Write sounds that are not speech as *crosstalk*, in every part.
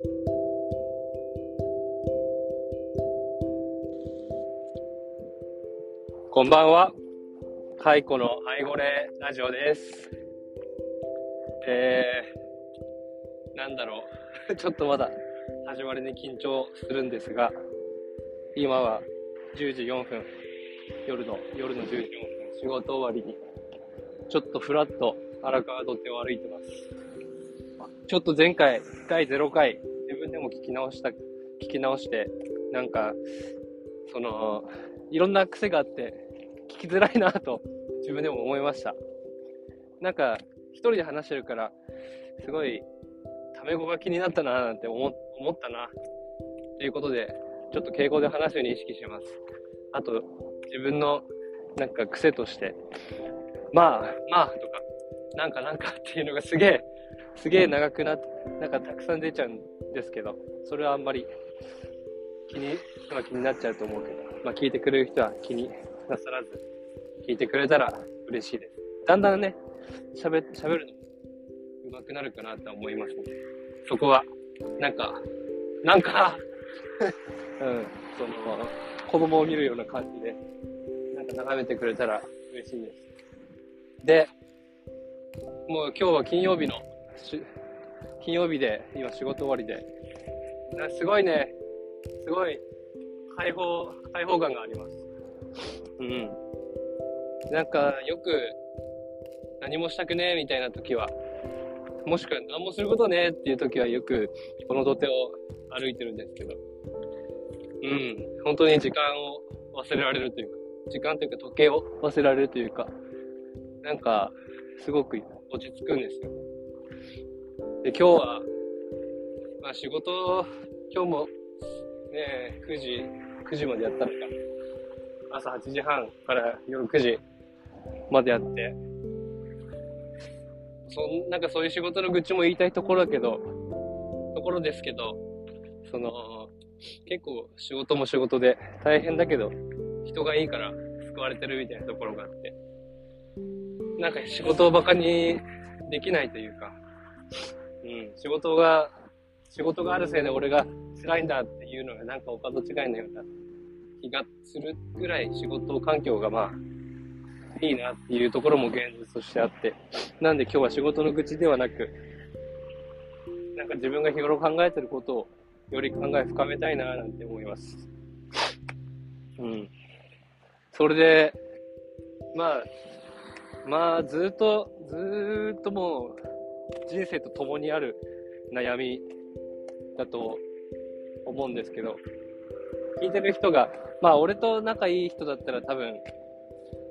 こんばんは。カイコのアイゴレラジオです。えー、なんだろう。*laughs* ちょっとまだ始まりに緊張するんですが、今は10時4分、夜の、夜の10時4分、仕事終わりに、ちょっとふらっと荒川土手を歩いてます。ちょっと前回、第0回、自分でも聞き直した、聞き直して、なんか、その、いろんな癖があって、聞きづらいなと自分でも思いました。なんか、一人で話してるから、すごい、タメ語が気になったななんて思思ったな。ということで、ちょっと敬語で話すように意識します。あと、自分のなんか癖として、まあ、まあとか、なんかなんかっていうのがすげえ、すげえ長くなって、なんかたくさん出ちゃうんですけど、それはあんまり気に、まあ、気になっちゃうと思うけど、まあ聞いてくれる人は気になさらず聞いてくれたら嬉しいです。だんだんね、喋、喋るのも上手くなるかなと思いますので、そこは、なんか、なんか *laughs* うん、その、子供を見るような感じで、なんか眺めてくれたら嬉しいです。で、もう今日は金曜日の、金曜日で、今仕事終わりで、すごいね、すごい開放、開放感があります。うん。なんか、よく、何もしたくねえみたいな時は、もしくは何もすることねえっていう時はよく、この土手を歩いてるんですけど、うん。本当に時間を忘れられるというか、時間というか時計を忘れられるというか、なんか、すごく落ち着くんですよ。で、今日は、まあ仕事、今日もね、9時、9時までやったのか。朝8時半から夜9時までやって、そん、なんかそういう仕事の愚痴も言いたいところだけど、ところですけど、その、結構仕事も仕事で大変だけど、人がいいから救われてるみたいなところがあって、なんか仕事を馬鹿にできないというか、うん、仕事が、仕事があるせいで俺が辛いんだっていうのがなんかお門違いのような気がするぐらい仕事環境がまあ、いいなっていうところも現実としてあって、なんで今日は仕事の愚痴ではなく、なんか自分が日頃考えてることをより考え深めたいななんて思います。うん。それで、まあ、まあ、ずっと、ずっともう、人生と共にある悩みだと思うんですけど、聞いてる人が、まあ、俺と仲いい人だったら多分、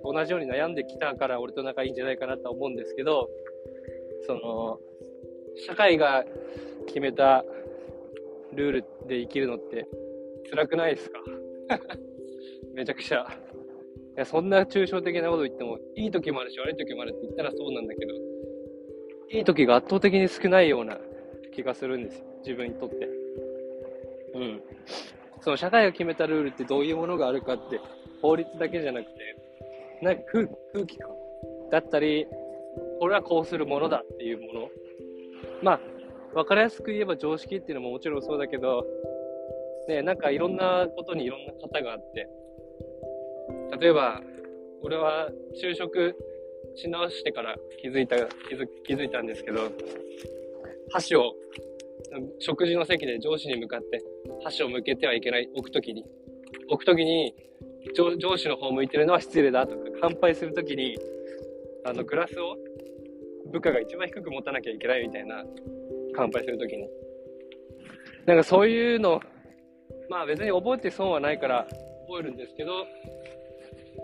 同じように悩んできたから俺と仲いいんじゃないかなと思うんですけど、その、社会が決めたルールで生きるのって辛くないですか？*laughs* めちゃくちゃ。いや、そんな抽象的なこと言っても、いい時もあるし悪い時もあるって言ったらそうなんだけど、いい時が圧倒的に少ないような気がするんですよ。自分にとって。うん。その社会が決めたルールってどういうものがあるかって法律だけじゃなくて、なんか空空気感だったり、これはこうするものだっていうもの。まあ、わかりやすく言えば常識っていうのももちろんそうだけど、ね、なんかいろんなことにいろんな型があって、例えば、俺は就職し直してから気づいた、気づいたんですけど、箸を食事の席で上司に向かって箸を向けてはいけない、置くときに。置くときに上、上司の方向いてるのは失礼だとか、乾杯するときに、あの、グラスを部下が一番低く持たなきゃいけないみたいな、乾杯するときに。なんかそういうの、まあ別に覚えて損はないから覚えるんですけど、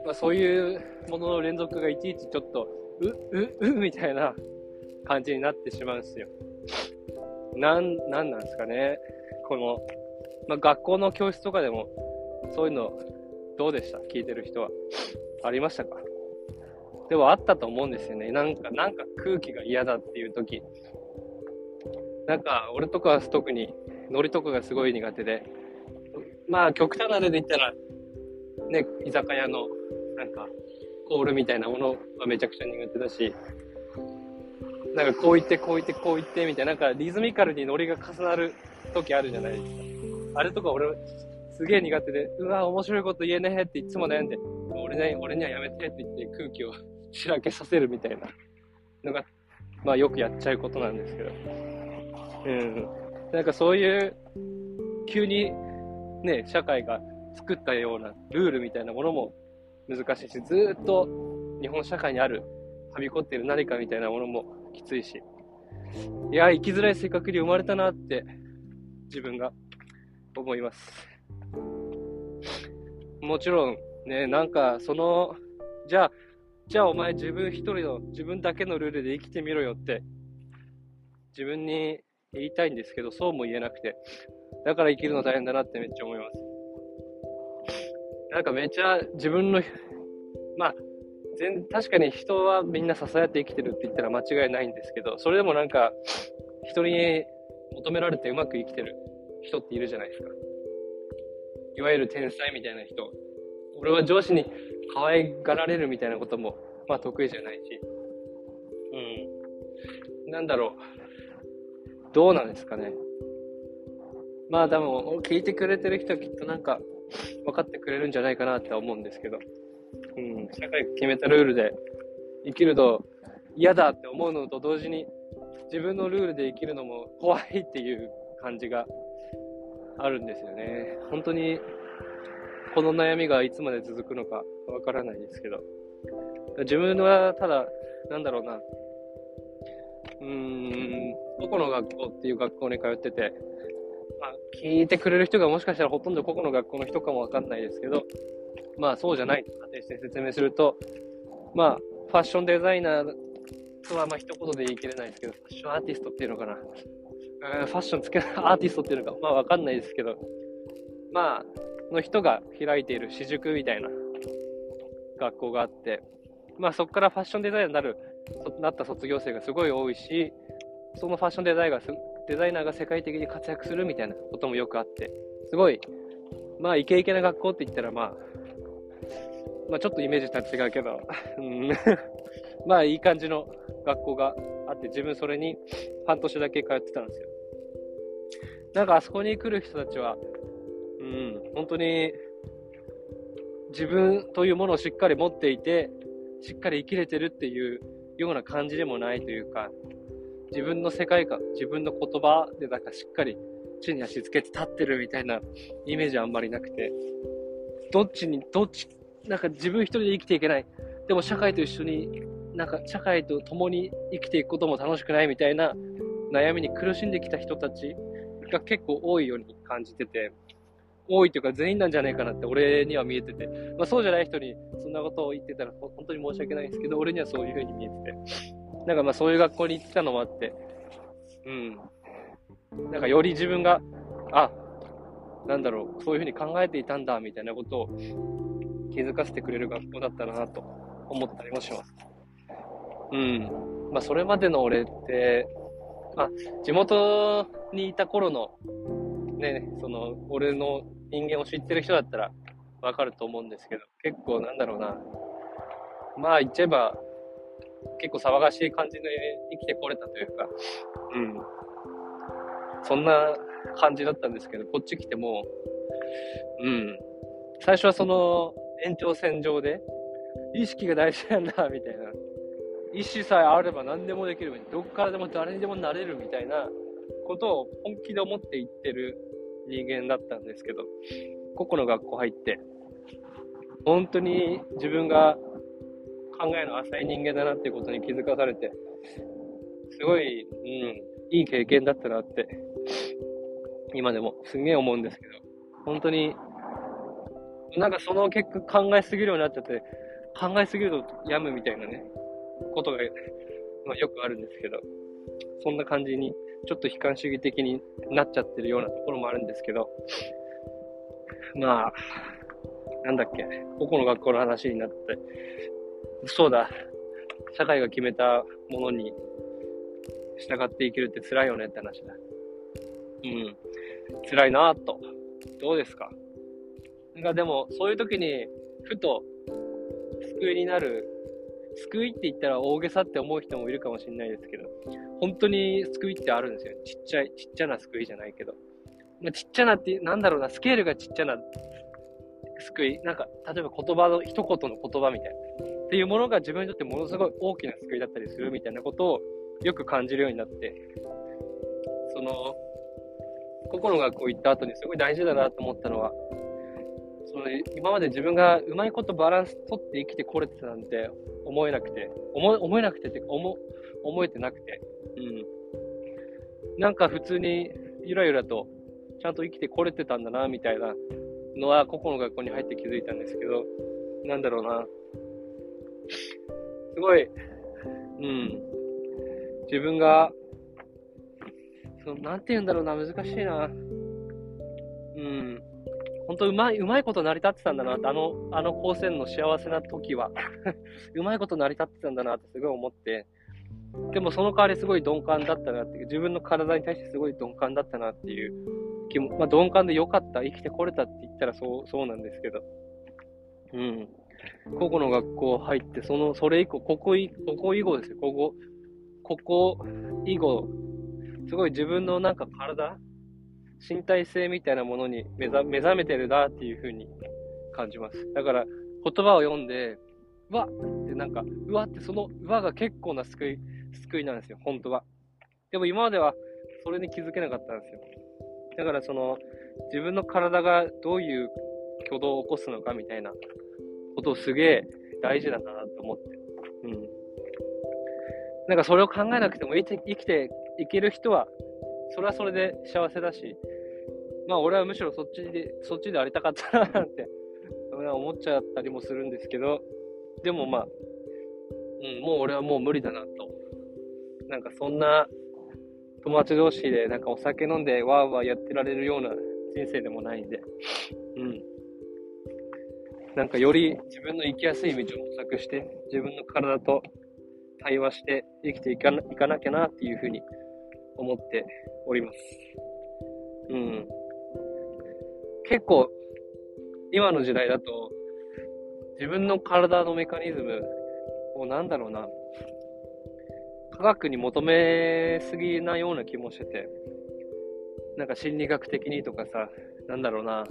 まあそういうものの連続がいちいちちょっと、う、う、うみたいな感じになってしまうんですよ。なん、なんなんですかね。この、まあ、学校の教室とかでも、そういうの、どうでした？聞いてる人は。ありましたか？でもあったと思うんですよね。なんか、なんか空気が嫌だっていう時。なんか、俺とかは特に、ノリとかがすごい苦手で、まあ、極端な例で言ったら、ね、居酒屋の、なんか、コールみたいなものはめちゃくちゃ苦手だし、なんかこう言って、こう言って、こう言ってみたいな、なんかリズミカルにノリが重なる時あるじゃないですか。あれとか俺、すげえ苦手で、うわ、面白いこと言えねえっていつも悩んで、俺に俺にはやめてって言って空気をしらけさせるみたいなのが、まあよくやっちゃうことなんですけど。うん。なんかそういう、急にね、社会が作ったようなルールみたいなものも難しいし、ずっと日本社会にある、はびこっている何かみたいなものもきついし、いや、生きづらい性格に生まれたなって、自分が思います。もちろん、ね、なんか、その、じゃあ、じゃあお前自分一人の、自分だけのルールで生きてみろよって、自分に言いたいんですけど、そうも言えなくて、だから生きるの大変だなってめっちゃ思います。なんかめっちゃ自分の、まあ、全、確かに人はみんな支え合って生きてるって言ったら間違いないんですけど、それでもなんか、人に求められてうまく生きてる人っているじゃないですか。いわゆる天才みたいな人。俺は上司に可愛がられるみたいなことも、まあ得意じゃないし。うん。なんだろう。どうなんですかね。まあでも、聞いてくれてる人はきっとなんか、分かってくれるんじゃないかなって思うんですけど。うん。社会が決めたルールで生きると嫌だって思うのと同時に、自分のルールで生きるのも怖いっていう感じがあるんですよね。本当に、この悩みがいつまで続くのかわからないですけど。自分はただ、なんだろうな。うーん、どこの学校っていう学校に通ってて、まあ、聞いてくれる人がもしかしたらほとんど個々の学校の人かもわかんないですけど、まあそうじゃないと仮定して説明すると、まあ、ファッションデザイナーとはまあ一言で言い切れないですけど、ファッションアーティストっていうのかな。ファッションつけない *laughs* アーティストっていうのか、まあわかんないですけど、まあ、の人が開いている私塾みたいな学校があって、まあそこからファッションデザイナーになる、なった卒業生がすごい多いし、そのファッションデザイナーがデザイナーが世界的に活躍するみたいなこともよくあって、すごい、まあイケイケな学校って言ったらまあ、まあちょっとイメージとは違うけど、*laughs* まあいい感じの学校があって、自分それに半年だけ通ってたんですよ。なんかあそこに来る人たちは、うん、本当に自分というものをしっかり持っていて、しっかり生きれてるっていうような感じでもないというか、自分の世界観、自分の言葉でなんかしっかり地に足つけて立ってるみたいなイメージはあんまりなくて、どっちに、どっち、なんか自分一人で生きていけない。でも社会と一緒になんか社会と共に生きていくことも楽しくないみたいな悩みに苦しんできた人たちが結構多いように感じてて、多いというか全員なんじゃないかなって俺には見えてて、まあそうじゃない人にそんなことを言ってたら本当に申し訳ないんですけど、俺にはそういう風に見えてて、なんかまあそういう学校に行ってたのもあって、うん。なんかより自分が、あ、なんだろう、そういう風に考えていたんだ、みたいなことを気づかせてくれる学校だったなと思ったりもします。うん。まあ、それまでの俺って、まあ、地元にいた頃の、ね、その、俺の人間を知ってる人だったらわかると思うんですけど、結構なんだろうな。まあ、言っちゃえば、結構騒がしい感じで生きてこれたというか、うん。そんな感じだったんですけど、こっち来ても、うん。最初はその延長線上で、意識が大事なんだ、みたいな。意志さえあれば何でもできる。どっからでも誰にでもなれるみたいなことを本気で思って言ってる人間だったんですけど、個々の学校入って、本当に自分が考えの浅い人間だなっていうことに気づかされて、すごい、うん、いい経験だったなって、今でもすげえ思うんですけど、本当に、なんかその結果考えすぎるようになっちゃって、考えすぎると病むみたいなね、ことが、まあ、よくあるんですけど、そんな感じに、ちょっと悲観主義的になっちゃってるようなところもあるんですけど、まあ、なんだっけ、個々の学校の話になって、そうだ、社会が決めたものに従って生きるって辛いよねって話だ。うん。辛いなぁと。どうですか？なんかでも、そういう時に、ふと、救いになる救いって言ったら大げさって思う人もいるかもしれないですけど、本当に救いってあるんですよ。ちっちゃい、ちっちゃな救いじゃないけど。まあ、ちっちゃなって、なんだろうな、スケールがちっちゃな救い。なんか、例えば言葉の、一言の言葉みたいな。っていうものが自分にとってものすごい大きな救いだったりするみたいなことをよく感じるようになって、その、個々の学校行った後にすごい大事だなと思ったのは、その今まで自分がうまいことバランス取って生きてこれてたなんて思えなくて、思思えなくてってか思、思えてなくて、うん。なんか普通にゆらゆらとちゃんと生きてこれてたんだな、みたいなのは個々の学校に入って気づいたんですけど、なんだろうな。すごい、うん。自分が、その、なんて言うんだろうな、難しいな。うん。本当うまい、うまいこと成り立ってたんだなって、あの、あの高専の幸せな時は *laughs* うまいこと成り立ってたんだなってすごい思って、でもその代わりすごい鈍感だったなっていう、自分の体に対してすごい鈍感だったなっていう気も、まあ鈍感で良かった、生きてこれたって言ったらそう、そうなんですけど、うん。個々の学校入って、その、それ以降、ここい、ここ以後ですよ、ここ、ここ以後、すごい自分のなんか体身体性みたいなものに目覚目覚めてるなっていう風に感じます。だから言葉を読んで、うわってなんか、うわってそのうわが結構な救い、救いなんですよ、本当は。でも今まではそれに気づけなかったんですよ。だからその自分の体がどういう挙動を起こすのかみたいなことすげえ大事だなと思って。うん。なんかそれを考えなくても生きていける人はそれはそれで幸せだし、まあ俺はむしろそっちで、そっちでありたかったなって思っちゃったりもするんですけど、でもまあ、うん、もう俺はもう無理だなと。なんかそんな友達同士でなんかお酒飲んでわーわーやってられるような人生でもないんで、なんかより自分の生きやすい道を模索して、自分の体と対話して生きていかないかなきゃなっていうふうに思っております。うん。結構、今の時代だと、自分の体のメカニズムをなんだろうな、科学に求めすぎなような気もしてて、なんか心理学的にとかさ、なんだろうな、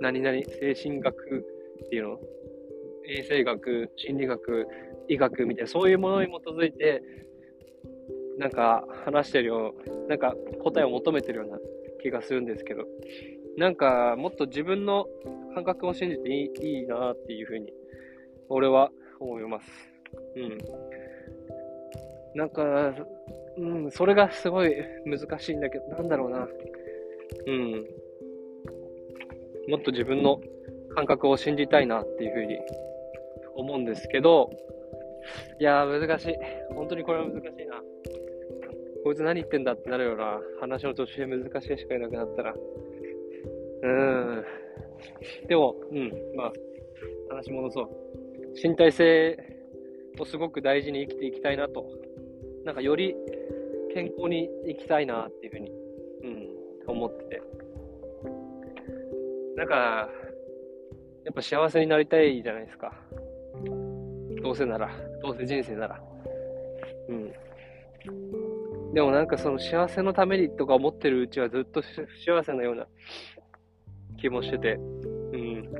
何々精神学ていうの？衛生学、心理学、医学みたいな、そういうものに基づいて、なんか話してるよう、なんか答えを求めてるような気がするんですけど、なんかもっと自分の感覚を信じていいいいなっていうふうに、俺は思います。うん。なんか、うん、それがすごい難しいんだけど、なんだろうな。うん。もっと自分の感覚を信じたいなっていうふうに思うんですけど、いやー難しい。本当にこれは難しいな。こいつ何言ってんだってなるような話の途中で難しいしかいなくなったら。うーん。でも、うん、まあ、話戻そう。身体性をすごく大事に生きていきたいなと。なんかより健康に生きたいなっていうふうに、うん、思ってて。なんか、やっぱ幸せになりたいじゃないですか。どうせなら、どうせ人生なら。うん。でもなんかその幸せのためにとか思ってるうちはずっと幸せなような気もしてて、うん。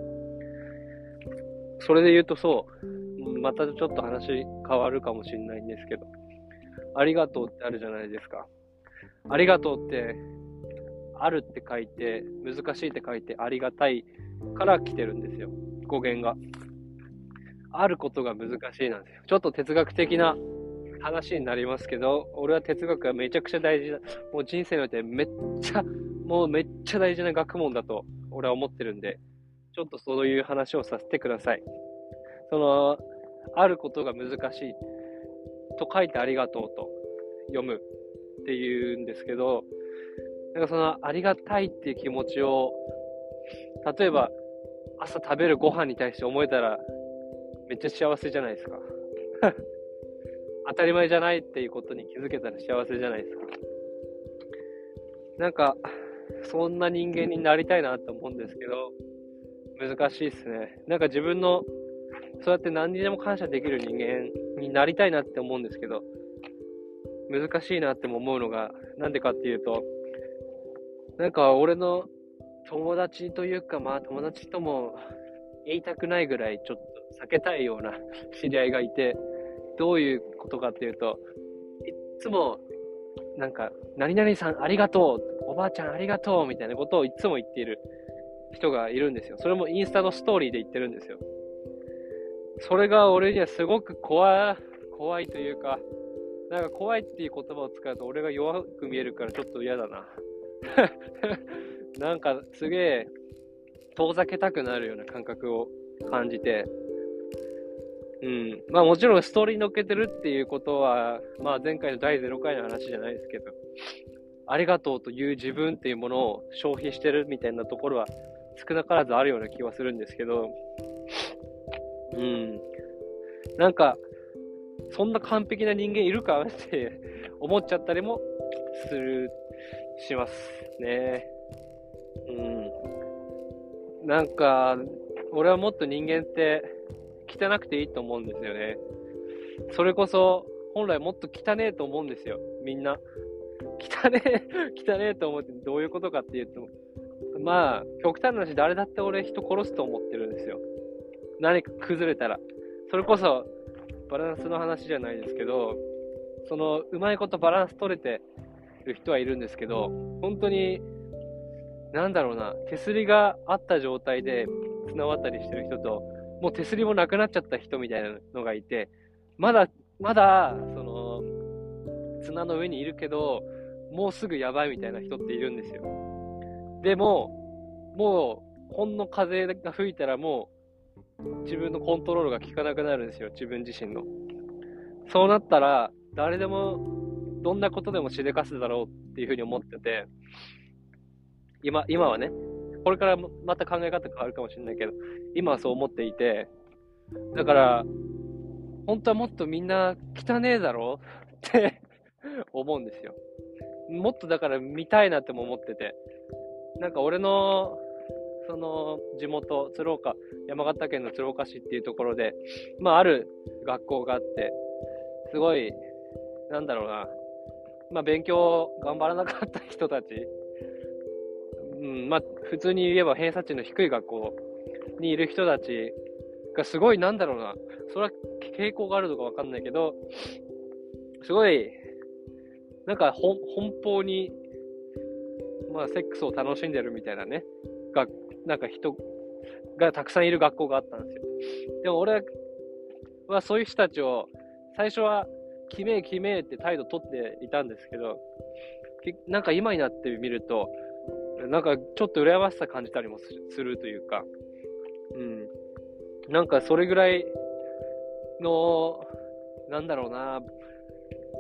それで言うとそう、またちょっと話変わるかもしれないんですけど、ありがとうってあるじゃないですか。ありがとうって、あるって書いて、難しいって書いて、ありがたいから来てるんですよ。語源が。あることが難しいなんですよ。ちょっと哲学的な話になりますけど、俺は哲学がめちゃくちゃ大事な、もう人生においてめっちゃ、もうめっちゃ大事な学問だと俺は思ってるんで、ちょっとそういう話をさせてください。その、あることが難しいと書いてありがとうと読むっていうんですけど、なんかそのありがたいっていう気持ちを、例えば朝食べるご飯に対して思えたらめっちゃ幸せじゃないですか。当たり前じゃないっていうことに気づけたら幸せじゃないですか。なんか、そんな人間になりたいなと思うんですけど、難しいっすね。なんか自分のそうやって何にでも感謝できる人間になりたいなって思うんですけど、難しいなっても思うのが、なんでかっていうと、なんか俺の友達というか、まあ友達とも言いたくないぐらいちょっと避けたいような *laughs* 知り合いがいて、どういうことかっていうと、いつも、なんか、何々さんありがとう、おばあちゃんありがとう、みたいなことをいつも言っている人がいるんですよ。それもインスタのストーリーで言ってるんですよ。それが俺にはすごく怖い、怖いというか、なんか怖いっていう言葉を使うと俺が弱く見えるからちょっと嫌だな。*laughs* なんかすげえ遠ざけたくなるような感覚を感じて、うん。まあもちろんストーリー乗っけてるっていうことは、まあ前回の第0回の話じゃないですけど、ありがとうという自分っていうものを消費してるみたいなところは少なからずあるような気はするんですけど、うん。なんか、そんな完璧な人間いるかって思っちゃったりもする、しますね。うん。なんか、俺はもっと人間って汚くていいと思うんですよね。それこそ、本来もっと汚ねえと思うんですよ、みんな。汚ねえ、*laughs* 汚ねえと思ってどういうことかっていうと、まあ、極端な話、誰だって俺人殺すと思ってるんですよ。何か崩れたら。それこそ、バランスの話じゃないですけど、その、うまいことバランス取れてる人はいるんですけど、本当に、なんだろうな、手すりがあった状態で綱渡りしてる人と、もう手すりもなくなっちゃった人みたいなのがいて、まだ、まだ、その、綱の上にいるけど、もうすぐやばいみたいな人っているんですよ。でも、もう、ほんの風が吹いたらもう、自分のコントロールが効かなくなるんですよ、自分自身の。そうなったら、誰でも、どんなことでもしでかすだろうっていうふうに思ってて、今、今はね、これからまた考え方変わるかもしれないけど、今はそう思っていて、だから、本当はもっとみんな汚ねえだろうって *laughs* 思うんですよ。もっとだから見たいなっても思ってて。なんか俺の、その地元、鶴岡、山形県の鶴岡市っていうところで、まあある学校があって、すごい、なんだろうな、まあ勉強頑張らなかった人たち、うん、まあ普通に言えば偏差値の低い学校にいる人たちがすごいなんだろうな、それは傾向があるのかわかんないけど、すごい、なんか奔放にまあ、セックスを楽しんでるみたいなね、が、なんか人がたくさんいる学校があったんですよ。でも俺はそういう人たちを、最初は、きめえきめって態度取っていたんですけど、なんか今になってみると、なんかちょっと羨ましさ感じたりもするというか、うん。なんかそれぐらいの、なんだろうな、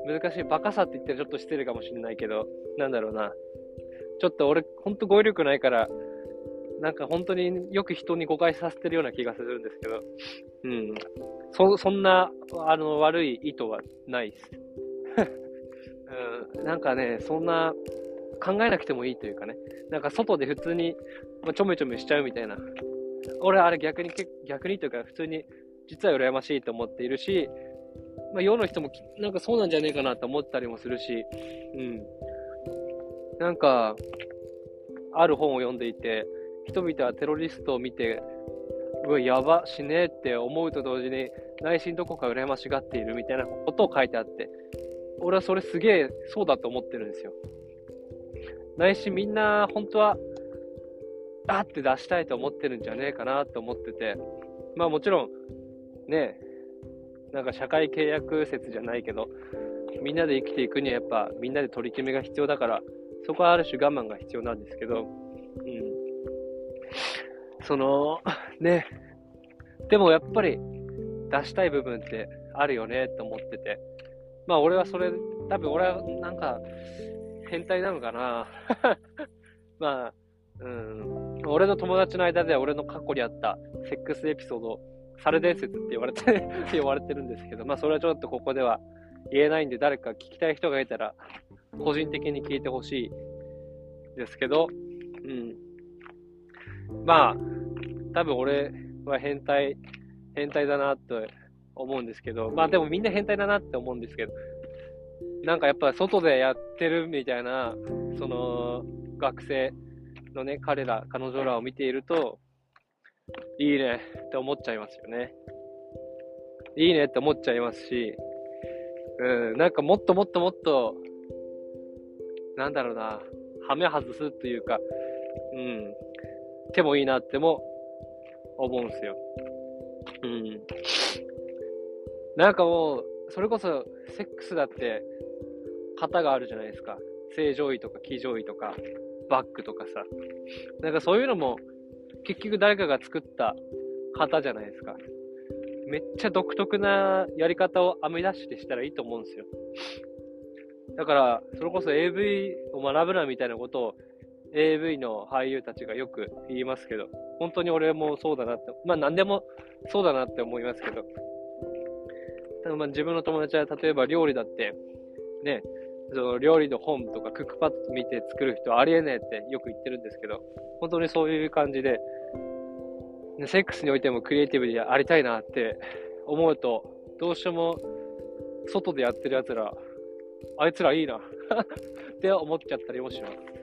難しい、バカさって言ったらちょっと失礼かもしれないけど、なんだろうな、ちょっと俺、ほんと語彙力ないから、なんか本当によく人に誤解させてるような気がするんですけど、うん。そ、そんな、あの、悪い意図はないです。うん、なんかね、そんな、考えなくてもいいというかね、なんか外で普通に、まあ、ちょめちょめしちゃうみたいな。俺、あれ逆に、逆にというか、普通に、実は羨ましいと思っているし、まあ、世の人もなんかそうなんじゃねえかなと思ったりもするし、うん。なんか、ある本を読んでいて、人々はテロリストを見て、うわ、やば、死ねえって思うと同時に、内心どこか羨ましがっているみたいなことを書いてあって、俺はそれすげえそうだと思ってるんですよ。内心みんな本当は、あって出したいと思ってるんじゃねえかなと思ってて、まあもちろん、ねえ、なんか社会契約説じゃないけど、みんなで生きていくにはやっぱみんなで取り決めが必要だから、そこはある種我慢が必要なんですけど、*laughs* その、ね。でもやっぱり出したい部分ってあるよねと思ってて。まあ俺はそれ、多分俺はなんか変態なのかな。*laughs* まあ、うん。俺の友達の間では俺の過去にあったセックスエピソード、猿伝説って言われてて *laughs* 言われてるんですけど、まあそれはちょっとここでは言えないんで誰か聞きたい人がいたら個人的に聞いてほしいですけど、うん。まあ、多分俺は変態、変態だなって思うんですけど、まあでもみんな変態だなって思うんですけど、なんかやっぱ外でやってるみたいな、その学生のね、彼ら、彼女らを見ていると、いいねって思っちゃいますよね。いいねって思っちゃいますし、うん、なんかもっともっともっと、なんだろうな、はめ外すというか、うん、手もいいなっても思うんすよ。うん。なんかもう、それこそ、セックスだって、型があるじゃないですか。正常位とか騎乗位とか、バックとかさ。なんかそういうのも、結局誰かが作った型じゃないですか。めっちゃ独特なやり方を編み出してしたらいいと思うんですよ。だから、それこそ AV を学ぶなみたいなことを AV の俳優たちがよく言いますけど、本当に俺もそうだなって、まあ何でもそうだなって思いますけど、ただまあ自分の友達は例えば料理だって、ね、その料理の本とかクックパッド見て作る人ありえねえってよく言ってるんですけど、本当にそういう感じで、セックスにおいてもクリエイティブでありたいなって思うと、どうしても外でやってる奴ら、あいつらいいな *laughs* って思っちゃったりもします。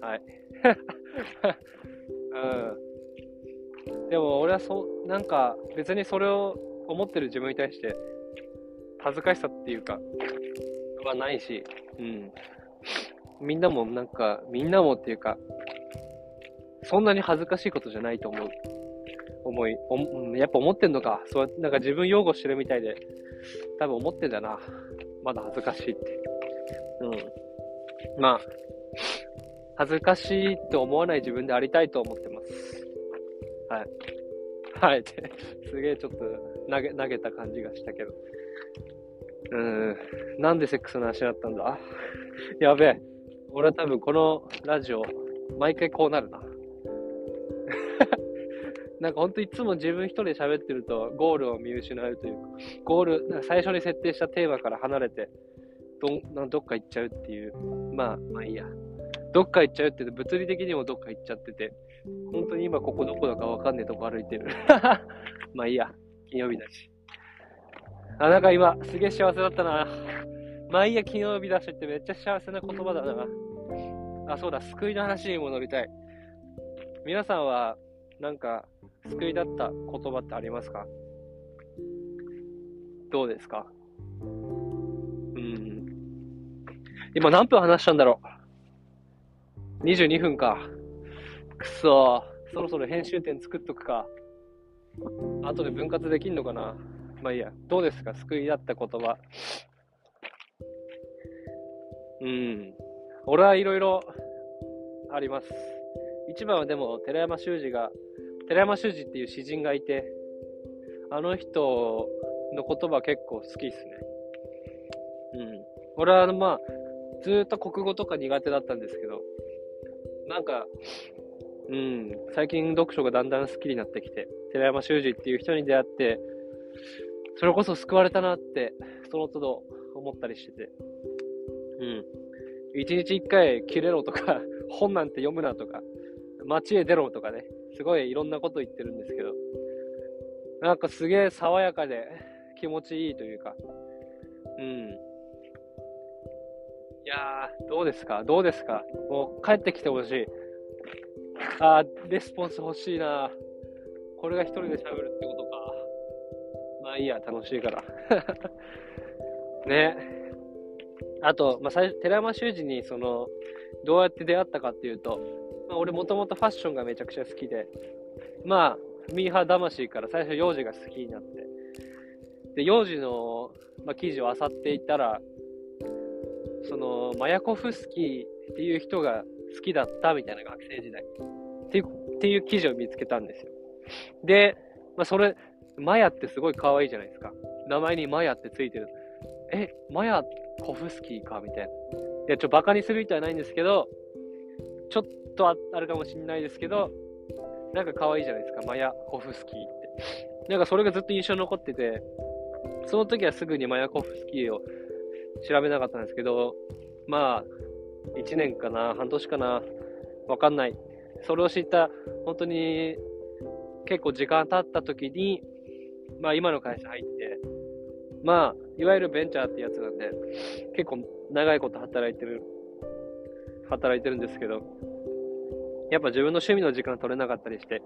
はい。*laughs* うん。でも俺はそう、なんか別にそれを思ってる自分に対して恥ずかしさっていうか、はないし、うん。みんなもなんか、みんなもっていうか、そんなに恥ずかしいことじゃないと思う。思い、おやっぱ思ってんのか。そう、なんか自分擁護してるみたいで、多分思ってんだな。まだ恥ずかしいって。うん。まあ、恥ずかしいと思わない自分でありたいと思ってます。はい。*laughs* はい。すげえちょっと投げ、投げた感じがしたけど。うん。なんでセックスの話になったんだ？*laughs* やべえ。俺は多分このラジオ、毎回こうなるな。*laughs* なんかほんといつも自分一人で喋ってるとゴールを見失うというか、ゴール、最初に設定したテーマから離れて、ど、どっか行っちゃうっていう。まあ、まあいいや。どっか行っちゃうって物理的にもどっか行っちゃってて、本当に今ここどこだかわかんねえとこ歩いてる。*laughs* まあいいや。金曜日だし。あ、なんか今、すげえ幸せだったな。まあいいや、金曜日だしってめっちゃ幸せな言葉だな。あ、そうだ、救いの話にも乗りたい。皆さんは、なんか、救いだった言葉ってありますか？どうですか？うん。今何分話したんだろう？?22 分か。くそそろそろ編集点作っとくか。後で分割できんのかなまあいいや。どうですか？救いだった言葉。うん。俺はいろいろあります。一番はでも、寺山修司が、寺山修司っていう詩人がいて、あの人の言葉結構好きっすね。うん。俺はまあ、ずっと国語とか苦手だったんですけど、なんか、うん、最近読書がだんだん好きになってきて、寺山修司っていう人に出会って、それこそ救われたなって、その都度思ったりしてて、うん。一日一回切れろとか、*laughs* 本なんて読むなとか、街へ出ろとかね、すごいいろんなこと言ってるんですけど、なんかすげえ爽やかで気持ちいいというか、うん。いやー、どうですか？どうですか？もう帰ってきてほしい。あー、レスポンス欲しいなこれが一人で喋るってことか。まあいいや、楽しいから。*laughs* ね。あと、まあ、最初、寺山修司に、その、どうやって出会ったかっていうと、まあ、俺もともとファッションがめちゃくちゃ好きで、まあ、ミーハー魂から最初幼児が好きになって、で、幼児の、まあ、記事を漁っていったら、その、マヤコフスキーっていう人が好きだったみたいな学生時代っていう、っていう記事を見つけたんですよ。で、まあ、それ、マヤってすごい可愛いじゃないですか。名前にマヤってついてる。え、マヤコフスキーか？みたいな。いや、ちょ、バカにする人はないんですけど、ちょっとあるかもしんないですけど、なんか可愛いじゃないですか。マヤコフスキーって。なんかそれがずっと印象に残ってて、その時はすぐにマヤコフスキーを調べなかったんですけど、まあ、1年かな、半年かな、わかんない。それを知った、本当に結構時間経った時に、まあ今の会社入って、まあ、いわゆるベンチャーってやつなんで、結構長いこと働いてる、働いてるんですけど、やっぱ自分の趣味の時間取れなかったりして、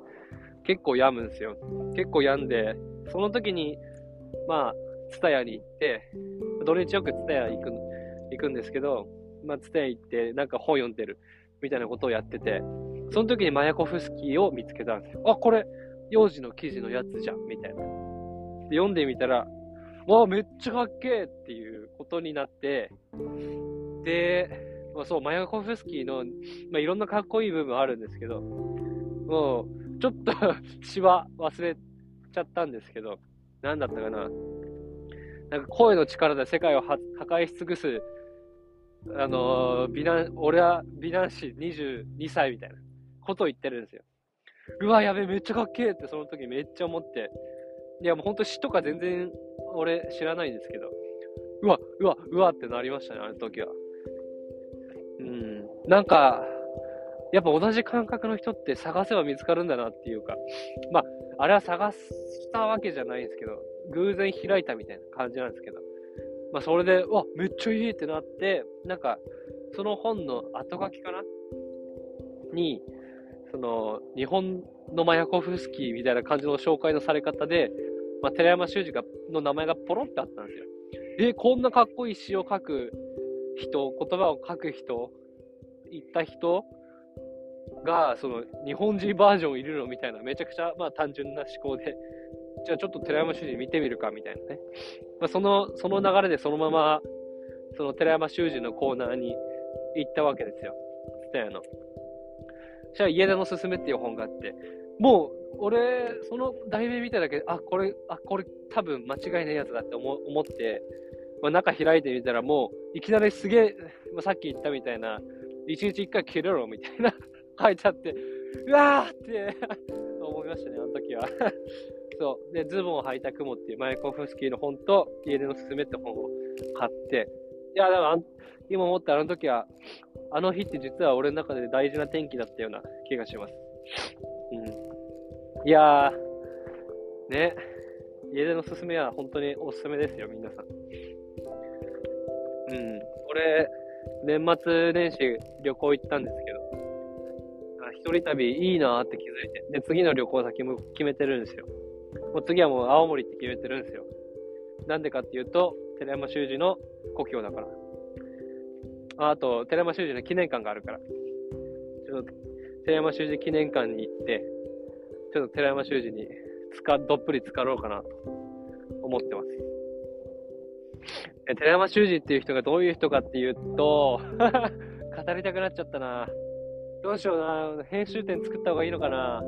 結構病むんですよ。結構病んで、その時に、まあ、ツタヤに行って、土日よくツタヤ行く、行くんですけど、まあ、ツタヤ行って、なんか本読んでる、みたいなことをやってて、その時にマヤコフスキーを見つけたんですよ。あ、これ、幼児の記事のやつじゃん、みたいな。で読んでみたら、わあ、めっちゃかっけえっていうことになって、で、まあ、そう、マヤコフスキーの、まあ、いろんなかっこいい部分あるんですけど、もう、ちょっと *laughs* 詩は忘れちゃったんですけど、なんだったかな。なんか声の力で世界を破壊し尽くす、あの、美男、俺は美男子22歳みたいなことを言ってるんですよ。うわ、やべえ、めっちゃかっけえってその時めっちゃ思って。いや、もうほんと詩とか全然俺知らないんですけど、うわ、うわ、うわってなりましたね、あの時は。うん。なんか、やっぱ同じ感覚の人って探せば見つかるんだなっていうか、まあ、あれは探したわけじゃないんですけど、偶然開いたみたいな感じなんですけど、まあ、それで、わ、めっちゃいいってなって、なんか、その本の後書きかな？に、その、日本のマヤコフスキーみたいな感じの紹介のされ方で、まあ、寺山修司がの名前がポロってあったんですよ。え、こんなかっこいい詩を書く人、言葉を書く人、言った人が、その、日本人バージョンいるのみたいな、めちゃくちゃ、まあ、単純な思考で、*laughs* じゃあちょっと寺山修司見てみるか、みたいなね。まあ、その、その流れでそのまま、その寺山修司のコーナーに行ったわけですよ。スタヤの。そしたら、家出のすすめっていう本があって、もう、俺、その題名見ただけで、あ、これ、あ、これ多分間違いないやつだって思思って、まあ、中開いてみたらもう、いきなりすげえ、まあ、さっき言ったみたいな、一日一回切れろみたいな書いてあって、うわーって *laughs* 思いましたね、あの時は *laughs* そう。で、ズボンを履いた雲っていうマイコフスキーの本と、家出のすすめって本を買って、いや、でも今思ったあの時は、あの日って実は俺の中で大事な天気だったような気がします。うん。いやー、ね、家出のすすめは本当におすすめですよ、皆さん。うん、俺、年末年始旅行行ったんですけど、一人旅いいなって気づいて、で、次の旅行先も決めてるんですよ。もう次はもう青森って決めてるんですよ。なんでかっていうと、寺山修司の故郷だから。あと、寺山修司の記念館があるから。ちょっと、寺山修司記念館に行って、ちょっと寺山修司につか、どっぷり浸かろうかなと思ってます。え寺山修司っていう人がどういう人かっていうと *laughs* 語りたくなっちゃったな。どうしような。編集点作った方がいいのかな。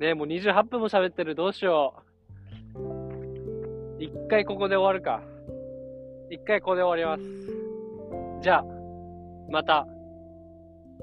ねえ、もう28分も喋ってる。どうしよう。一回ここで終わるか。一回ここで終わります。じゃあ、また。